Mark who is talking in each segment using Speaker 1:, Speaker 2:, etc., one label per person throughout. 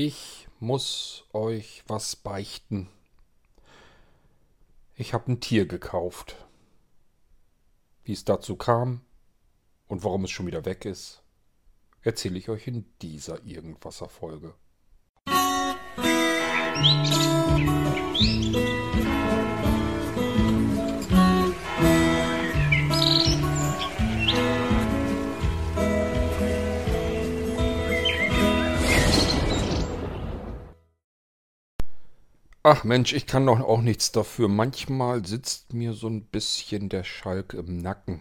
Speaker 1: Ich muss euch was beichten. Ich habe ein Tier gekauft. Wie es dazu kam und warum es schon wieder weg ist, erzähle ich euch in dieser Irgendwasser-Folge. Musik Ach Mensch, ich kann doch auch nichts dafür. Manchmal sitzt mir so ein bisschen der Schalk im Nacken.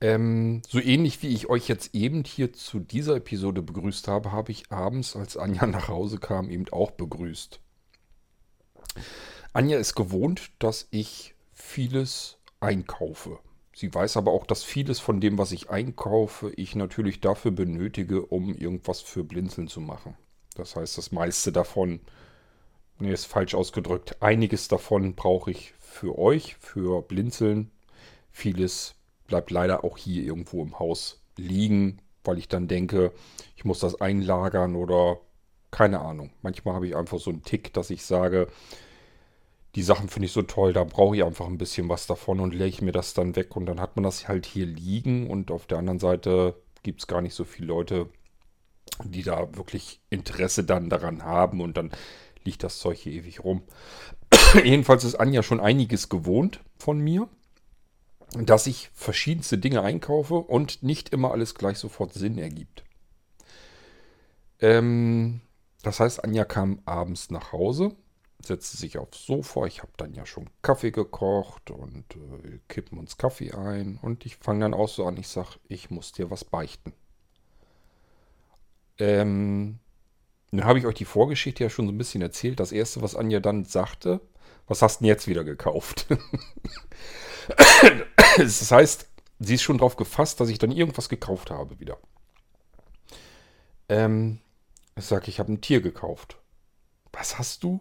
Speaker 1: Ähm, so ähnlich wie ich euch jetzt eben hier zu dieser Episode begrüßt habe, habe ich abends, als Anja nach Hause kam, eben auch begrüßt. Anja ist gewohnt, dass ich vieles einkaufe. Sie weiß aber auch, dass vieles von dem, was ich einkaufe, ich natürlich dafür benötige, um irgendwas für Blinzeln zu machen. Das heißt, das meiste davon Nee, ist falsch ausgedrückt. Einiges davon brauche ich für euch, für Blinzeln. Vieles bleibt leider auch hier irgendwo im Haus liegen, weil ich dann denke, ich muss das einlagern oder keine Ahnung. Manchmal habe ich einfach so einen Tick, dass ich sage, die Sachen finde ich so toll, da brauche ich einfach ein bisschen was davon und lege mir das dann weg und dann hat man das halt hier liegen und auf der anderen Seite gibt es gar nicht so viele Leute, die da wirklich Interesse dann daran haben und dann liegt das Zeug hier ewig rum. Jedenfalls ist Anja schon einiges gewohnt von mir, dass ich verschiedenste Dinge einkaufe und nicht immer alles gleich sofort Sinn ergibt. Ähm, das heißt, Anja kam abends nach Hause, setzte sich aufs Sofa. Ich habe dann ja schon Kaffee gekocht und äh, kippen uns Kaffee ein. Und ich fange dann auch so an, ich sage, ich muss dir was beichten. Ähm, nun habe ich euch die Vorgeschichte ja schon so ein bisschen erzählt. Das erste, was Anja dann sagte, was hast du denn jetzt wieder gekauft? das heißt, sie ist schon darauf gefasst, dass ich dann irgendwas gekauft habe wieder. Ähm, ich sage, ich habe ein Tier gekauft. Was hast du?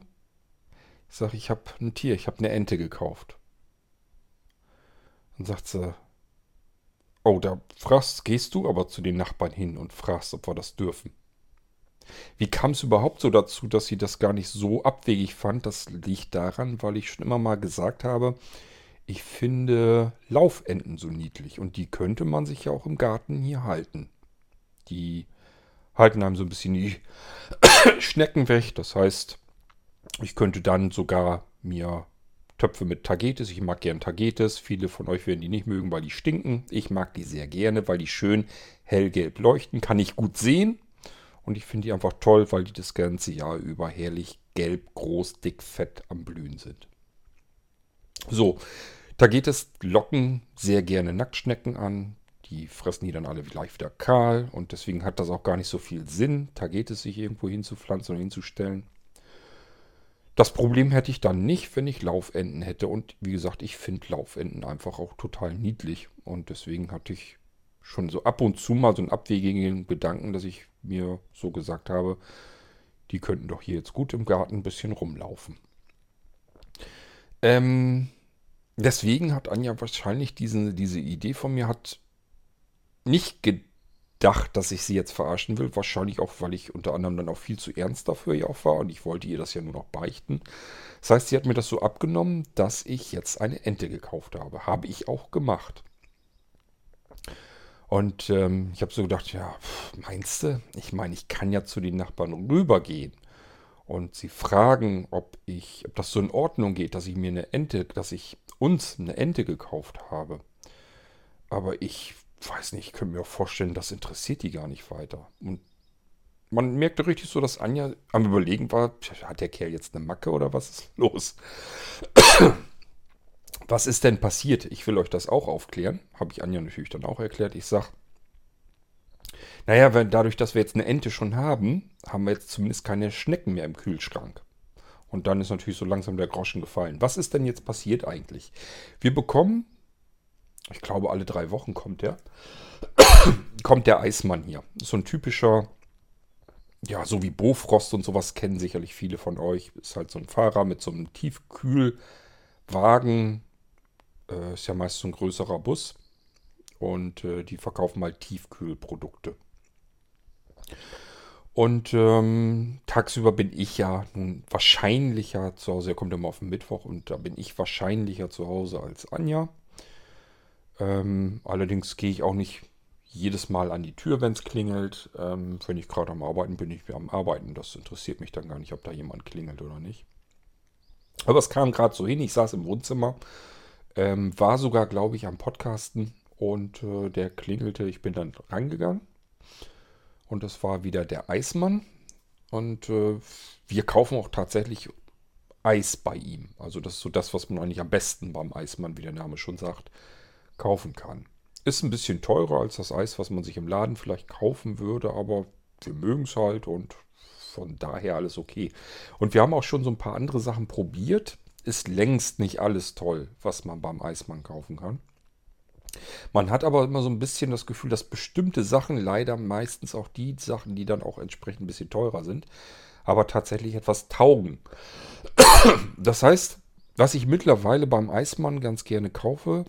Speaker 1: Ich sage, ich habe ein Tier, ich habe eine Ente gekauft. Dann sagt sie, oh, da fragst, gehst du aber zu den Nachbarn hin und fragst, ob wir das dürfen. Wie kam es überhaupt so dazu, dass sie das gar nicht so abwegig fand? Das liegt daran, weil ich schon immer mal gesagt habe, ich finde Laufenten so niedlich und die könnte man sich ja auch im Garten hier halten. Die halten einem so ein bisschen die Schnecken weg. Das heißt, ich könnte dann sogar mir Töpfe mit Tagetes. Ich mag gern Tagetes. Viele von euch werden die nicht mögen, weil die stinken. Ich mag die sehr gerne, weil die schön hellgelb leuchten. Kann ich gut sehen. Und ich finde die einfach toll, weil die das ganze Jahr über herrlich gelb, groß, dick, fett am Blühen sind. So, da geht es locken sehr gerne Nacktschnecken an. Die fressen die dann alle gleich wieder kahl und deswegen hat das auch gar nicht so viel Sinn. Da geht es sich irgendwo hinzupflanzen und hinzustellen. Das Problem hätte ich dann nicht, wenn ich Laufenten hätte. Und wie gesagt, ich finde Laufenten einfach auch total niedlich. Und deswegen hatte ich schon so ab und zu mal so einen abwegigen Gedanken, dass ich mir so gesagt habe, die könnten doch hier jetzt gut im Garten ein bisschen rumlaufen. Ähm, deswegen hat Anja wahrscheinlich diese, diese Idee von mir hat nicht gedacht, dass ich sie jetzt verarschen will. Wahrscheinlich auch, weil ich unter anderem dann auch viel zu ernst dafür ja auch war und ich wollte ihr das ja nur noch beichten. Das heißt, sie hat mir das so abgenommen, dass ich jetzt eine Ente gekauft habe. Habe ich auch gemacht. Und ähm, ich habe so gedacht, ja, meinst du? Ich meine, ich kann ja zu den Nachbarn rübergehen und sie fragen, ob ich, ob das so in Ordnung geht, dass ich mir eine Ente, dass ich uns eine Ente gekauft habe. Aber ich weiß nicht, ich könnte mir auch vorstellen, das interessiert die gar nicht weiter. Und man merkte richtig so, dass Anja am Überlegen war, hat der Kerl jetzt eine Macke oder was ist los? Was ist denn passiert? Ich will euch das auch aufklären. Habe ich Anja natürlich dann auch erklärt. Ich sage, naja, wenn, dadurch, dass wir jetzt eine Ente schon haben, haben wir jetzt zumindest keine Schnecken mehr im Kühlschrank. Und dann ist natürlich so langsam der Groschen gefallen. Was ist denn jetzt passiert eigentlich? Wir bekommen, ich glaube alle drei Wochen kommt der, kommt der Eismann hier. So ein typischer, ja, so wie Bofrost und sowas kennen sicherlich viele von euch. Ist halt so ein Fahrer mit so einem Tiefkühlwagen, äh, ist ja meist so ein größerer Bus. Und äh, die verkaufen mal Tiefkühlprodukte. Und ähm, tagsüber bin ich ja nun wahrscheinlicher zu Hause. Er kommt immer auf den Mittwoch und da bin ich wahrscheinlicher zu Hause als Anja. Ähm, allerdings gehe ich auch nicht jedes Mal an die Tür, wenn es klingelt. Ähm, wenn ich gerade am Arbeiten bin, ich am Arbeiten. Das interessiert mich dann gar nicht, ob da jemand klingelt oder nicht. Aber es kam gerade so hin. Ich saß im Wohnzimmer, ähm, war sogar, glaube ich, am Podcasten und äh, der klingelte. Ich bin dann rangegangen und das war wieder der Eismann. Und äh, wir kaufen auch tatsächlich Eis bei ihm. Also das ist so das, was man eigentlich am besten beim Eismann, wie der Name schon sagt, kaufen kann. Ist ein bisschen teurer als das Eis, was man sich im Laden vielleicht kaufen würde, aber wir mögen es halt und von daher alles okay. Und wir haben auch schon so ein paar andere Sachen probiert. Ist längst nicht alles toll, was man beim Eismann kaufen kann. Man hat aber immer so ein bisschen das Gefühl, dass bestimmte Sachen, leider meistens auch die Sachen, die dann auch entsprechend ein bisschen teurer sind, aber tatsächlich etwas taugen. Das heißt, was ich mittlerweile beim Eismann ganz gerne kaufe,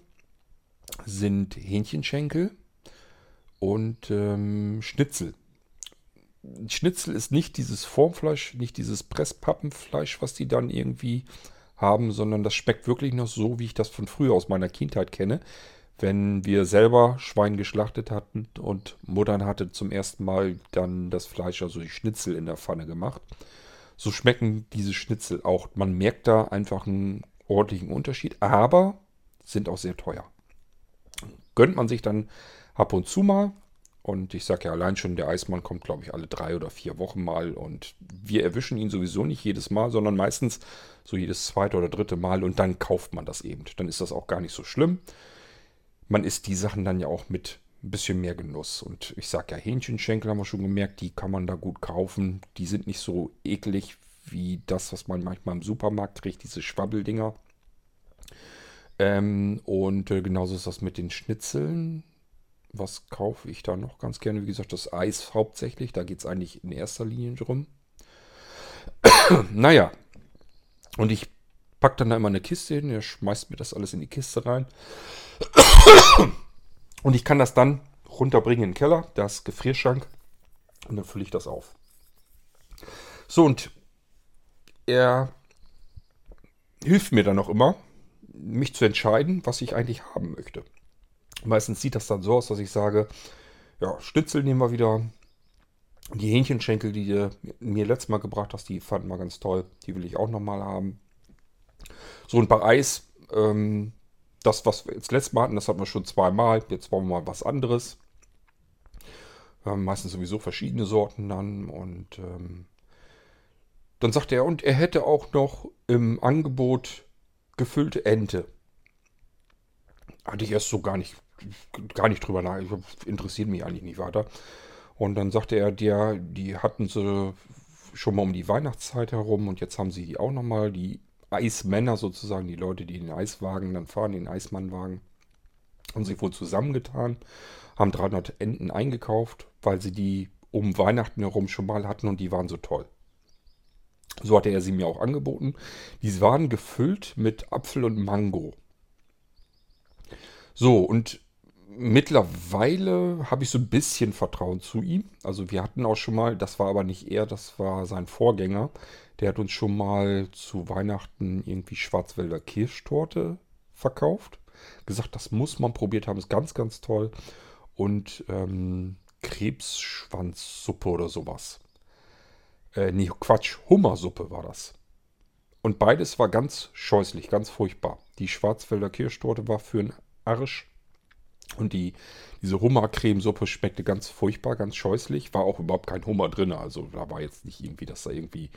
Speaker 1: sind Hähnchenschenkel und ähm, Schnitzel. Schnitzel ist nicht dieses Formfleisch, nicht dieses Presspappenfleisch, was die dann irgendwie haben, sondern das schmeckt wirklich noch so, wie ich das von früher aus meiner Kindheit kenne. Wenn wir selber Schwein geschlachtet hatten und Muttern hatte zum ersten Mal dann das Fleisch, also die Schnitzel in der Pfanne gemacht. So schmecken diese Schnitzel auch. Man merkt da einfach einen ordentlichen Unterschied, aber sind auch sehr teuer gönnt man sich dann ab und zu mal. Und ich sage ja allein schon, der Eismann kommt, glaube ich, alle drei oder vier Wochen mal. Und wir erwischen ihn sowieso nicht jedes Mal, sondern meistens so jedes zweite oder dritte Mal. Und dann kauft man das eben. Dann ist das auch gar nicht so schlimm. Man isst die Sachen dann ja auch mit ein bisschen mehr Genuss. Und ich sage ja, Hähnchenschenkel haben wir schon gemerkt, die kann man da gut kaufen. Die sind nicht so eklig wie das, was man manchmal im Supermarkt kriegt, diese Schwabbeldinger. Ähm, und äh, genauso ist das mit den Schnitzeln. Was kaufe ich da noch ganz gerne? Wie gesagt, das Eis hauptsächlich. Da geht es eigentlich in erster Linie drum. naja. Und ich packe dann da immer eine Kiste hin. Er schmeißt mir das alles in die Kiste rein. Und ich kann das dann runterbringen in den Keller, das Gefrierschrank. Und dann fülle ich das auf. So, und er hilft mir dann auch immer, mich zu entscheiden, was ich eigentlich haben möchte. Meistens sieht das dann so aus, dass ich sage, ja, Schnitzel nehmen wir wieder. Die Hähnchenschenkel, die du mir letztes Mal gebracht hast, die fanden wir ganz toll. Die will ich auch nochmal haben. So ein paar Eis. Ähm, das, was wir jetzt letztes Mal hatten, das hatten wir schon zweimal. Jetzt wollen wir mal was anderes. Haben meistens sowieso verschiedene Sorten dann. Und ähm, dann sagte er, und er hätte auch noch im Angebot gefüllte Ente. Hatte ich erst so gar nicht, gar nicht drüber nach. Interessiert mich eigentlich nicht weiter. Und dann sagte er, der, die hatten sie schon mal um die Weihnachtszeit herum und jetzt haben sie die auch nochmal, die Eismänner sozusagen, die Leute, die den Eiswagen dann fahren, den Eismannwagen, haben sich wohl zusammengetan, haben 300 Enten eingekauft, weil sie die um Weihnachten herum schon mal hatten und die waren so toll. So hatte er sie mir auch angeboten. Die waren gefüllt mit Apfel und Mango. So, und mittlerweile habe ich so ein bisschen Vertrauen zu ihm. Also wir hatten auch schon mal, das war aber nicht er, das war sein Vorgänger. Der hat uns schon mal zu Weihnachten irgendwie Schwarzwälder Kirschtorte verkauft. Gesagt, das muss man probiert haben, ist ganz, ganz toll. Und ähm, Krebsschwanzsuppe oder sowas. Äh, nee, Quatsch, Hummersuppe war das. Und beides war ganz scheußlich, ganz furchtbar. Die Schwarzwälder Kirschtorte war für einen Arsch. Und die, diese Hummercremesuppe schmeckte ganz furchtbar, ganz scheußlich. War auch überhaupt kein Hummer drin. Also da war jetzt nicht irgendwie, dass da irgendwie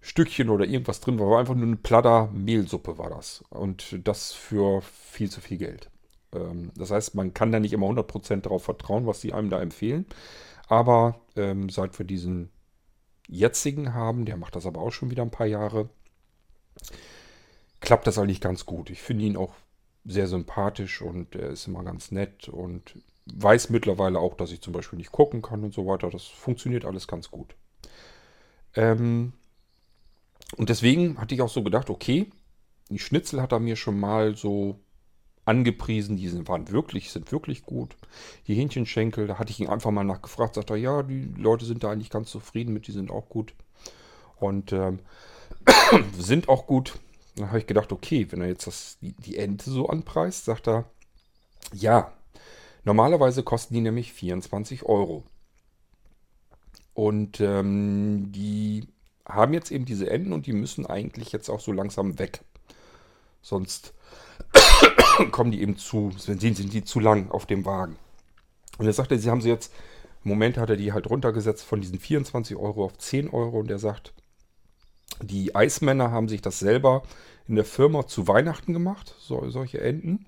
Speaker 1: Stückchen oder irgendwas drin war. War einfach nur eine Platter Mehlsuppe war das. Und das für viel zu viel Geld. Ähm, das heißt, man kann da nicht immer 100% darauf vertrauen, was sie einem da empfehlen. Aber ähm, seit wir diesen jetzigen haben, der macht das aber auch schon wieder ein paar Jahre, klappt das eigentlich ganz gut. Ich finde ihn auch sehr sympathisch und er ist immer ganz nett und weiß mittlerweile auch, dass ich zum Beispiel nicht gucken kann und so weiter. Das funktioniert alles ganz gut. Ähm, und deswegen hatte ich auch so gedacht, okay, die Schnitzel hat er mir schon mal so angepriesen. Die sind, waren wirklich, sind wirklich gut. Die Hähnchenschenkel, da hatte ich ihn einfach mal nachgefragt, sagt er, ja, die Leute sind da eigentlich ganz zufrieden mit, die sind auch gut. Und ähm, sind auch gut. Dann habe ich gedacht, okay, wenn er jetzt das, die, Ente so anpreist, sagt er, ja, normalerweise kosten die nämlich 24 Euro. Und ähm, die haben jetzt eben diese Enten und die müssen eigentlich jetzt auch so langsam weg. Sonst kommen die eben zu, sind, sind die zu lang auf dem Wagen. Und er sagte, sie haben sie jetzt, im Moment hat er die halt runtergesetzt von diesen 24 Euro auf 10 Euro und er sagt, die Eismänner haben sich das selber in der Firma zu Weihnachten gemacht, so, solche Enten.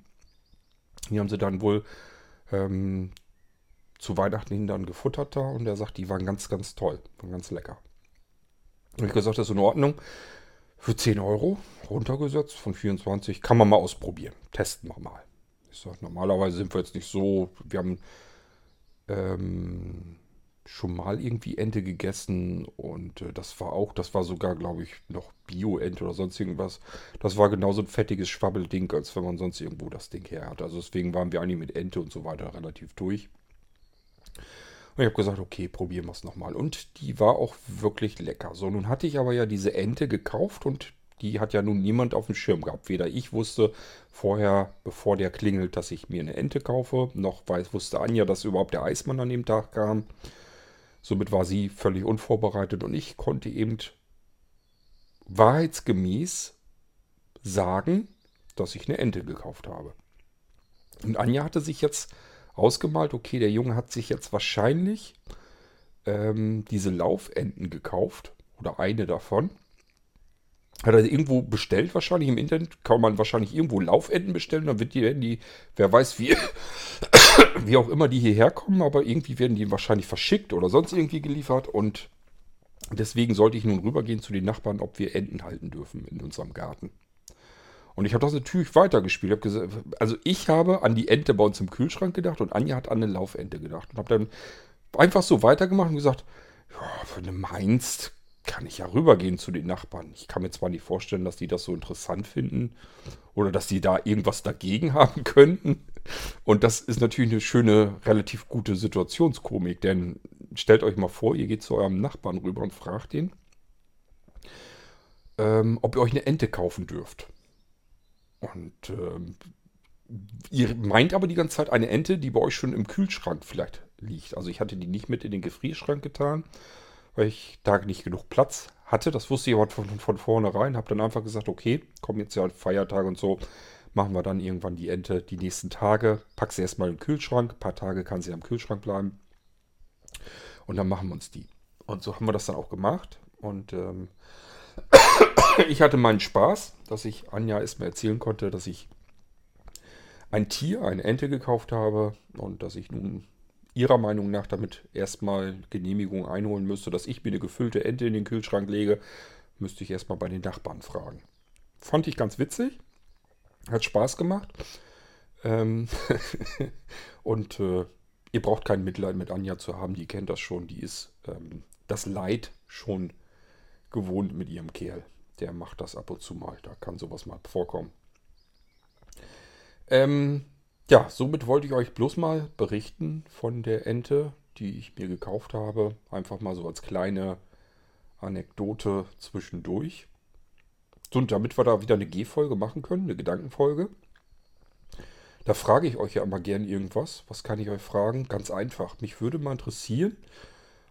Speaker 1: Die haben sie dann wohl ähm, zu Weihnachten hin dann gefuttert da und er sagt, die waren ganz, ganz toll, waren ganz lecker. Und ich gesagt, das ist in Ordnung. Für 10 Euro runtergesetzt von 24. Kann man mal ausprobieren. Testen wir mal. Ich sage, normalerweise sind wir jetzt nicht so. Wir haben ähm, schon mal irgendwie Ente gegessen und äh, das war auch, das war sogar, glaube ich, noch Bio-Ente oder sonst irgendwas. Das war genauso ein fettiges Schwabbelding, als wenn man sonst irgendwo das Ding her hat. Also deswegen waren wir eigentlich mit Ente und so weiter relativ durch. Und ich habe gesagt, okay, probieren wir es nochmal. Und die war auch wirklich lecker. So, nun hatte ich aber ja diese Ente gekauft und die hat ja nun niemand auf dem Schirm gehabt. Weder ich wusste vorher, bevor der klingelt, dass ich mir eine Ente kaufe, noch weiß, wusste Anja, dass überhaupt der Eismann an dem Tag kam. Somit war sie völlig unvorbereitet und ich konnte eben wahrheitsgemäß sagen, dass ich eine Ente gekauft habe. Und Anja hatte sich jetzt ausgemalt, okay, der Junge hat sich jetzt wahrscheinlich ähm, diese Laufenten gekauft oder eine davon. Hat er irgendwo bestellt, wahrscheinlich im Internet. Kann man wahrscheinlich irgendwo Laufenten bestellen. Dann wird die, die wer weiß wie, wie auch immer die hierher kommen, aber irgendwie werden die wahrscheinlich verschickt oder sonst irgendwie geliefert. Und deswegen sollte ich nun rübergehen zu den Nachbarn, ob wir Enten halten dürfen in unserem Garten. Und ich habe das natürlich weitergespielt. Hab gesagt, also ich habe an die Ente bei uns im Kühlschrank gedacht und Anja hat an eine Laufente gedacht. Und habe dann einfach so weitergemacht und gesagt, ja, wenn du meinst, kann ich ja rübergehen zu den Nachbarn. Ich kann mir zwar nicht vorstellen, dass die das so interessant finden oder dass die da irgendwas dagegen haben könnten. Und das ist natürlich eine schöne, relativ gute Situationskomik, denn stellt euch mal vor, ihr geht zu eurem Nachbarn rüber und fragt ihn, ähm, ob ihr euch eine Ente kaufen dürft. Und ähm, ihr meint aber die ganze Zeit eine Ente, die bei euch schon im Kühlschrank vielleicht liegt. Also ich hatte die nicht mit in den Gefrierschrank getan, weil ich da nicht genug Platz hatte. Das wusste ich aber von, von vornherein. Habe dann einfach gesagt, okay, kommen jetzt ja Feiertage und so. Machen wir dann irgendwann die Ente die nächsten Tage. Pack sie erstmal im Kühlschrank. Ein paar Tage kann sie am Kühlschrank bleiben. Und dann machen wir uns die. Und so haben wir das dann auch gemacht. Und ähm, ich hatte meinen Spaß, dass ich Anja erstmal erzählen konnte, dass ich ein Tier, eine Ente gekauft habe und dass ich nun ihrer Meinung nach damit erstmal Genehmigung einholen müsste, dass ich mir eine gefüllte Ente in den Kühlschrank lege, müsste ich erstmal bei den Nachbarn fragen. Fand ich ganz witzig, hat Spaß gemacht. Ähm und äh, ihr braucht kein Mitleid mit Anja zu haben, die kennt das schon, die ist ähm, das Leid schon gewohnt mit ihrem Kerl. Der macht das ab und zu mal. Da kann sowas mal vorkommen. Ähm, ja, somit wollte ich euch bloß mal berichten von der Ente, die ich mir gekauft habe. Einfach mal so als kleine Anekdote zwischendurch. Und damit wir da wieder eine G-Folge machen können, eine Gedankenfolge. Da frage ich euch ja immer gern irgendwas. Was kann ich euch fragen? Ganz einfach. Mich würde mal interessieren,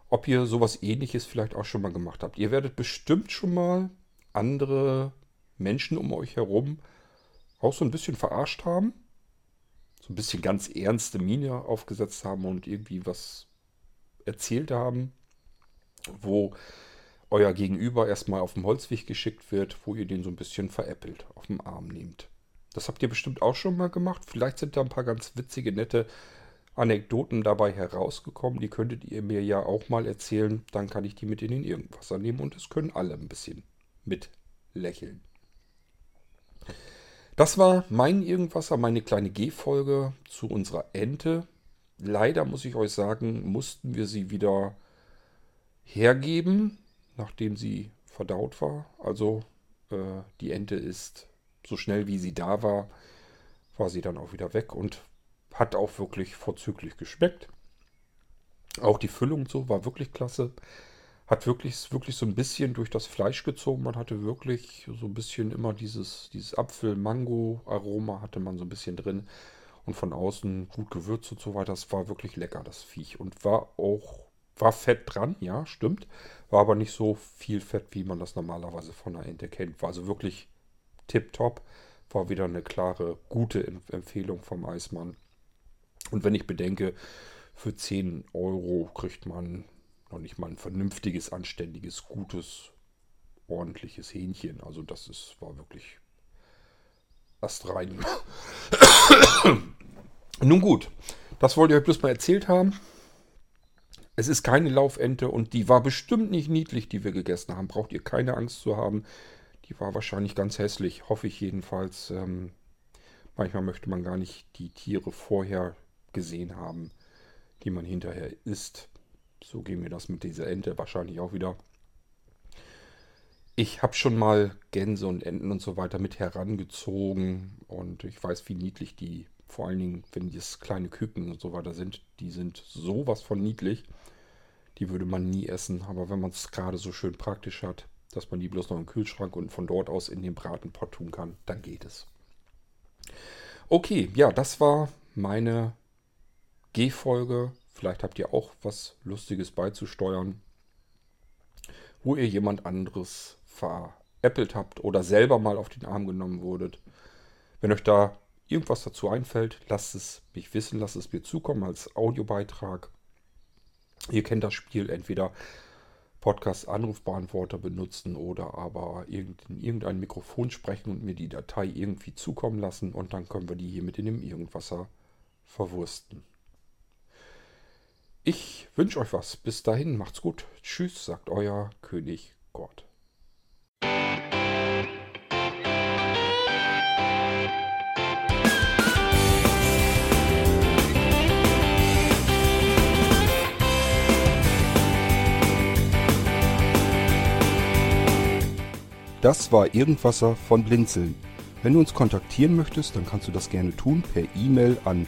Speaker 1: ob ihr sowas ähnliches vielleicht auch schon mal gemacht habt. Ihr werdet bestimmt schon mal andere Menschen um euch herum auch so ein bisschen verarscht haben. So ein bisschen ganz ernste Miene aufgesetzt haben und irgendwie was erzählt haben, wo euer Gegenüber erstmal auf dem Holzweg geschickt wird, wo ihr den so ein bisschen veräppelt, auf dem Arm nehmt. Das habt ihr bestimmt auch schon mal gemacht. Vielleicht sind da ein paar ganz witzige, nette Anekdoten dabei herausgekommen. Die könntet ihr mir ja auch mal erzählen. Dann kann ich die mit in den Irgendwasser nehmen und es können alle ein bisschen mit lächeln. Das war mein Irgendwasser, meine kleine G-Folge zu unserer Ente. Leider muss ich euch sagen, mussten wir sie wieder hergeben, nachdem sie verdaut war. Also äh, die Ente ist so schnell wie sie da war, war sie dann auch wieder weg und hat auch wirklich vorzüglich geschmeckt. Auch die Füllung so war wirklich klasse. Hat wirklich, wirklich so ein bisschen durch das Fleisch gezogen. Man hatte wirklich so ein bisschen immer dieses, dieses Apfel-Mango-Aroma hatte man so ein bisschen drin. Und von außen gut gewürzt und so weiter. Das war wirklich lecker, das Viech. Und war auch, war Fett dran, ja, stimmt. War aber nicht so viel Fett, wie man das normalerweise von einer Ente kennt. War also wirklich tipptopp. War wieder eine klare, gute Empfehlung vom Eismann. Und wenn ich bedenke, für 10 Euro kriegt man noch nicht mal ein vernünftiges, anständiges, gutes, ordentliches Hähnchen. Also das ist, war wirklich astrein. Nun gut, das wollte ich euch bloß mal erzählt haben. Es ist keine Laufente und die war bestimmt nicht niedlich, die wir gegessen haben. Braucht ihr keine Angst zu haben. Die war wahrscheinlich ganz hässlich, hoffe ich jedenfalls. Ähm, manchmal möchte man gar nicht die Tiere vorher gesehen haben, die man hinterher isst. So geht mir das mit dieser Ente wahrscheinlich auch wieder. Ich habe schon mal Gänse und Enten und so weiter mit herangezogen und ich weiß, wie niedlich die, vor allen Dingen, wenn das kleine Küken und so weiter sind, die sind sowas von niedlich. Die würde man nie essen, aber wenn man es gerade so schön praktisch hat, dass man die bloß noch im Kühlschrank und von dort aus in den Bratenpott tun kann, dann geht es. Okay, ja, das war meine G-Folge. Vielleicht habt ihr auch was Lustiges beizusteuern, wo ihr jemand anderes veräppelt habt oder selber mal auf den Arm genommen wurdet. Wenn euch da irgendwas dazu einfällt, lasst es mich wissen, lasst es mir zukommen als Audiobeitrag. Ihr kennt das Spiel entweder Podcast Anrufbeantworter benutzen oder aber in irgendein Mikrofon sprechen und mir die Datei irgendwie zukommen lassen und dann können wir die hier mit in dem Irgendwasser verwursten. Ich wünsche euch was. Bis dahin, macht's gut. Tschüss, sagt euer König Gott.
Speaker 2: Das war Irgendwasser von Blinzeln. Wenn du uns kontaktieren möchtest, dann kannst du das gerne tun per E-Mail an